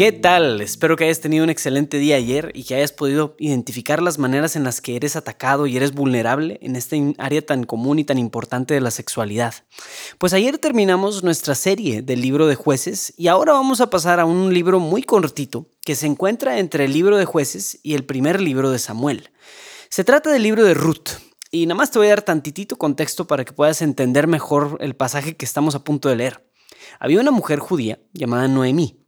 ¿Qué tal? Espero que hayas tenido un excelente día ayer y que hayas podido identificar las maneras en las que eres atacado y eres vulnerable en este área tan común y tan importante de la sexualidad. Pues ayer terminamos nuestra serie del libro de jueces y ahora vamos a pasar a un libro muy cortito que se encuentra entre el libro de jueces y el primer libro de Samuel. Se trata del libro de Ruth. Y nada más te voy a dar tantitito contexto para que puedas entender mejor el pasaje que estamos a punto de leer. Había una mujer judía llamada Noemí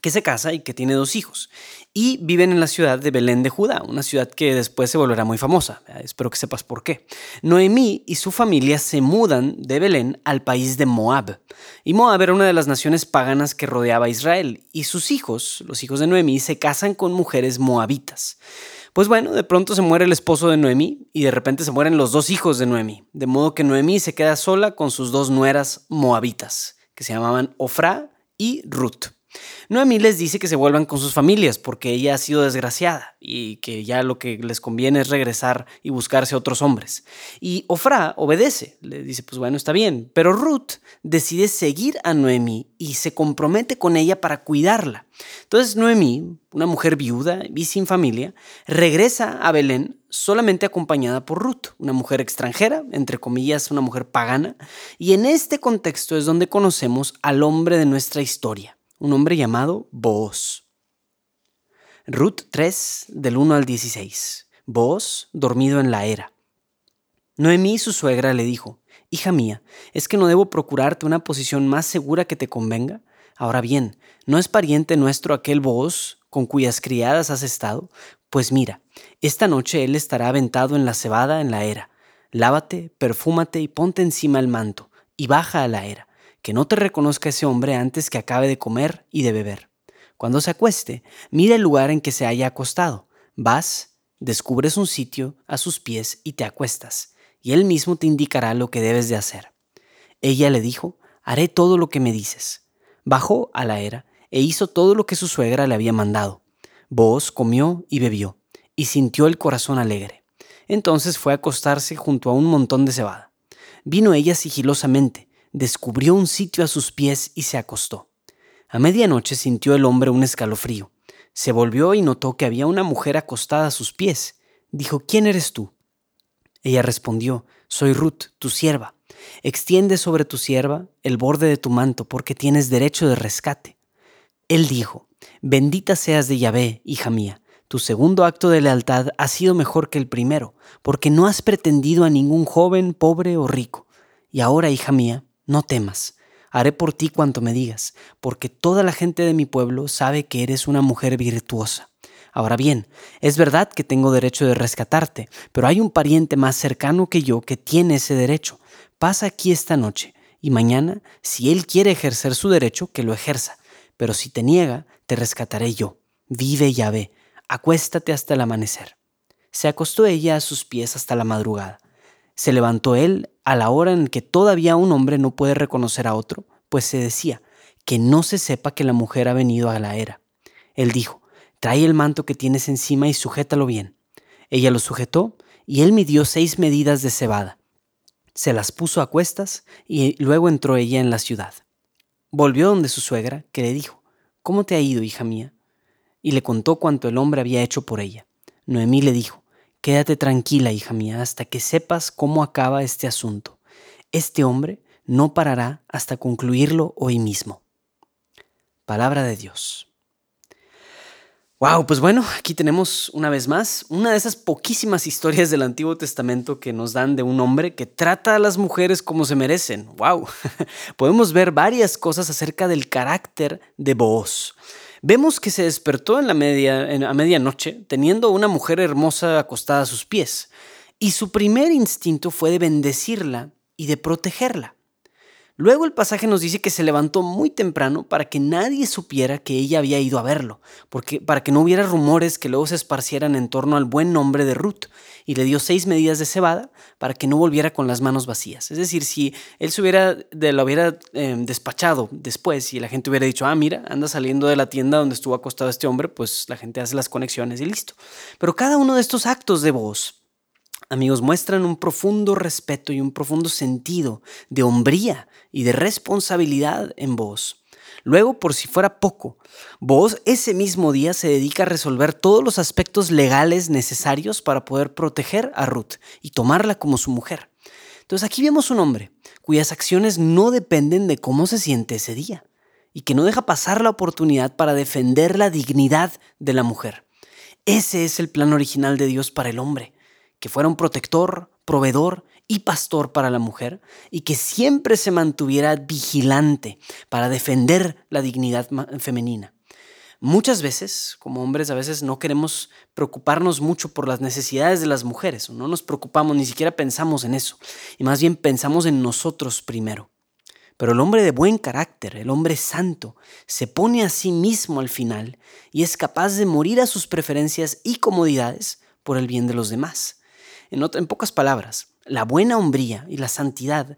que se casa y que tiene dos hijos. Y viven en la ciudad de Belén de Judá, una ciudad que después se volverá muy famosa. Espero que sepas por qué. Noemí y su familia se mudan de Belén al país de Moab. Y Moab era una de las naciones paganas que rodeaba a Israel. Y sus hijos, los hijos de Noemí, se casan con mujeres moabitas. Pues bueno, de pronto se muere el esposo de Noemí y de repente se mueren los dos hijos de Noemí. De modo que Noemí se queda sola con sus dos nueras moabitas, que se llamaban Ofra y Ruth. Noemí les dice que se vuelvan con sus familias porque ella ha sido desgraciada y que ya lo que les conviene es regresar y buscarse otros hombres. Y Ofra obedece, le dice, pues bueno, está bien, pero Ruth decide seguir a Noemí y se compromete con ella para cuidarla. Entonces Noemí, una mujer viuda y sin familia, regresa a Belén solamente acompañada por Ruth, una mujer extranjera, entre comillas, una mujer pagana, y en este contexto es donde conocemos al hombre de nuestra historia un hombre llamado Boaz. Ruth 3, del 1 al 16. Boaz, dormido en la era. Noemí, su suegra, le dijo, Hija mía, ¿es que no debo procurarte una posición más segura que te convenga? Ahora bien, ¿no es pariente nuestro aquel Boaz con cuyas criadas has estado? Pues mira, esta noche él estará aventado en la cebada en la era. Lávate, perfúmate y ponte encima el manto, y baja a la era que no te reconozca ese hombre antes que acabe de comer y de beber. Cuando se acueste, mira el lugar en que se haya acostado. Vas, descubres un sitio a sus pies y te acuestas, y él mismo te indicará lo que debes de hacer. Ella le dijo, haré todo lo que me dices. Bajó a la era e hizo todo lo que su suegra le había mandado. Vos comió y bebió, y sintió el corazón alegre. Entonces fue a acostarse junto a un montón de cebada. Vino ella sigilosamente, descubrió un sitio a sus pies y se acostó. A medianoche sintió el hombre un escalofrío. Se volvió y notó que había una mujer acostada a sus pies. Dijo, ¿quién eres tú? Ella respondió, Soy Ruth, tu sierva. Extiende sobre tu sierva el borde de tu manto, porque tienes derecho de rescate. Él dijo, Bendita seas de Yahvé, hija mía. Tu segundo acto de lealtad ha sido mejor que el primero, porque no has pretendido a ningún joven, pobre o rico. Y ahora, hija mía, no temas, haré por ti cuanto me digas, porque toda la gente de mi pueblo sabe que eres una mujer virtuosa. Ahora bien, es verdad que tengo derecho de rescatarte, pero hay un pariente más cercano que yo que tiene ese derecho. Pasa aquí esta noche, y mañana, si él quiere ejercer su derecho, que lo ejerza, pero si te niega, te rescataré yo. Vive ya ve, acuéstate hasta el amanecer. Se acostó ella a sus pies hasta la madrugada. Se levantó él a la hora en que todavía un hombre no puede reconocer a otro, pues se decía, que no se sepa que la mujer ha venido a la era. Él dijo, trae el manto que tienes encima y sujétalo bien. Ella lo sujetó y él midió seis medidas de cebada. Se las puso a cuestas y luego entró ella en la ciudad. Volvió donde su suegra, que le dijo, ¿Cómo te ha ido, hija mía? Y le contó cuanto el hombre había hecho por ella. Noemí le dijo, Quédate tranquila, hija mía, hasta que sepas cómo acaba este asunto. Este hombre no parará hasta concluirlo hoy mismo. Palabra de Dios. Wow, pues bueno, aquí tenemos una vez más una de esas poquísimas historias del Antiguo Testamento que nos dan de un hombre que trata a las mujeres como se merecen. Wow, podemos ver varias cosas acerca del carácter de Booz. Vemos que se despertó en media, a medianoche teniendo una mujer hermosa acostada a sus pies. y su primer instinto fue de bendecirla y de protegerla. Luego el pasaje nos dice que se levantó muy temprano para que nadie supiera que ella había ido a verlo, porque, para que no hubiera rumores que luego se esparcieran en torno al buen nombre de Ruth, y le dio seis medidas de cebada para que no volviera con las manos vacías. Es decir, si él se hubiera, de, lo hubiera em, despachado después y la gente hubiera dicho, ah, mira, anda saliendo de la tienda donde estuvo acostado este hombre, pues la gente hace las conexiones y listo. Pero cada uno de estos actos de voz amigos, muestran un profundo respeto y un profundo sentido de hombría y de responsabilidad en vos. Luego, por si fuera poco, vos ese mismo día se dedica a resolver todos los aspectos legales necesarios para poder proteger a Ruth y tomarla como su mujer. Entonces aquí vemos un hombre cuyas acciones no dependen de cómo se siente ese día y que no deja pasar la oportunidad para defender la dignidad de la mujer. Ese es el plan original de Dios para el hombre que fuera un protector, proveedor y pastor para la mujer y que siempre se mantuviera vigilante para defender la dignidad femenina. Muchas veces, como hombres, a veces no queremos preocuparnos mucho por las necesidades de las mujeres, no nos preocupamos, ni siquiera pensamos en eso, y más bien pensamos en nosotros primero. Pero el hombre de buen carácter, el hombre santo, se pone a sí mismo al final y es capaz de morir a sus preferencias y comodidades por el bien de los demás. En, pocas palabras, la buena hombría y la santidad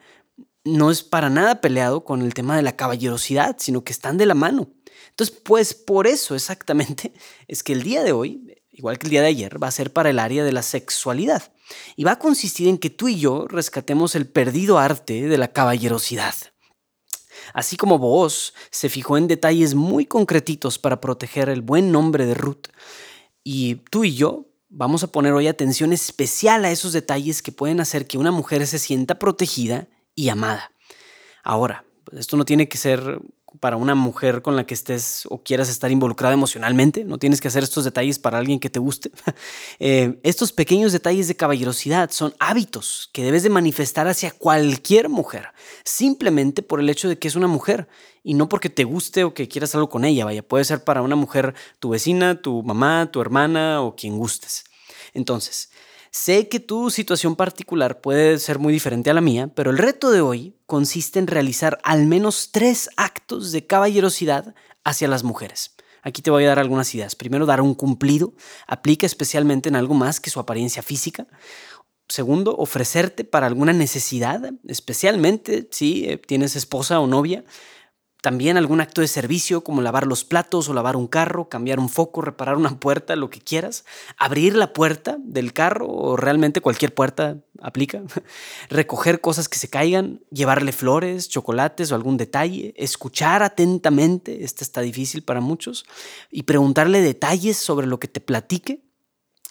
no es para nada peleado con el tema de la caballerosidad, sino que están de la mano. Entonces, pues por eso exactamente es que el día de hoy, igual que el día de ayer, va a ser para el área de la sexualidad. Y va a consistir en que tú y yo rescatemos el perdido arte de la caballerosidad. Así como vos se fijó en detalles muy concretitos para proteger el buen nombre de Ruth, y tú y yo Vamos a poner hoy atención especial a esos detalles que pueden hacer que una mujer se sienta protegida y amada. Ahora, esto no tiene que ser para una mujer con la que estés o quieras estar involucrada emocionalmente, no tienes que hacer estos detalles para alguien que te guste. Eh, estos pequeños detalles de caballerosidad son hábitos que debes de manifestar hacia cualquier mujer, simplemente por el hecho de que es una mujer y no porque te guste o que quieras algo con ella, vaya, puede ser para una mujer tu vecina, tu mamá, tu hermana o quien gustes. Entonces, sé que tu situación particular puede ser muy diferente a la mía, pero el reto de hoy consiste en realizar al menos tres actos de caballerosidad hacia las mujeres. Aquí te voy a dar algunas ideas. Primero, dar un cumplido. Aplica especialmente en algo más que su apariencia física. Segundo, ofrecerte para alguna necesidad, especialmente si eh, tienes esposa o novia. También algún acto de servicio como lavar los platos o lavar un carro, cambiar un foco, reparar una puerta, lo que quieras. Abrir la puerta del carro o realmente cualquier puerta aplica. Recoger cosas que se caigan, llevarle flores, chocolates o algún detalle. Escuchar atentamente, este está difícil para muchos. Y preguntarle detalles sobre lo que te platique.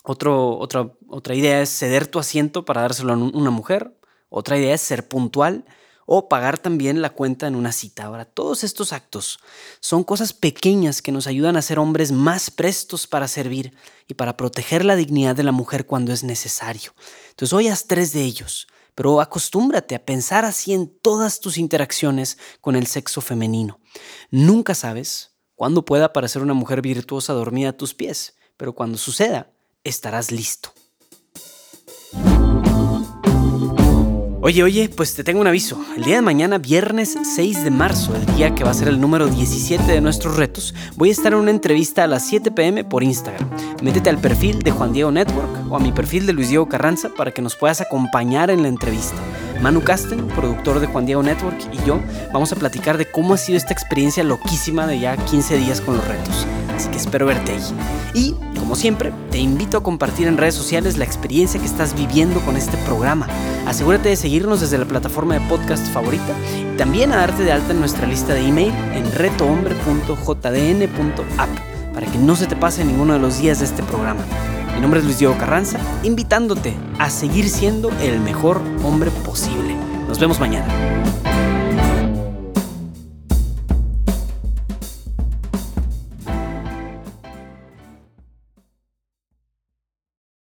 Otra, otra idea es ceder tu asiento para dárselo a una mujer. Otra idea es ser puntual o pagar también la cuenta en una cita. Ahora, todos estos actos son cosas pequeñas que nos ayudan a ser hombres más prestos para servir y para proteger la dignidad de la mujer cuando es necesario. Entonces, hoy haz tres de ellos, pero acostúmbrate a pensar así en todas tus interacciones con el sexo femenino. Nunca sabes cuándo pueda aparecer una mujer virtuosa dormida a tus pies, pero cuando suceda, estarás listo. Oye, oye, pues te tengo un aviso. El día de mañana, viernes 6 de marzo, el día que va a ser el número 17 de nuestros retos, voy a estar en una entrevista a las 7 pm por Instagram. Métete al perfil de Juan Diego Network o a mi perfil de Luis Diego Carranza para que nos puedas acompañar en la entrevista. Manu Casten, productor de Juan Diego Network, y yo vamos a platicar de cómo ha sido esta experiencia loquísima de ya 15 días con los retos. Así que espero verte ahí. Y, como siempre, te invito a compartir en redes sociales la experiencia que estás viviendo con este programa. Asegúrate de seguirnos desde la plataforma de podcast favorita y también a darte de alta en nuestra lista de email en retohombre.jdn.app para que no se te pase ninguno de los días de este programa. Mi nombre es Luis Diego Carranza, invitándote a seguir siendo el mejor hombre posible. Nos vemos mañana.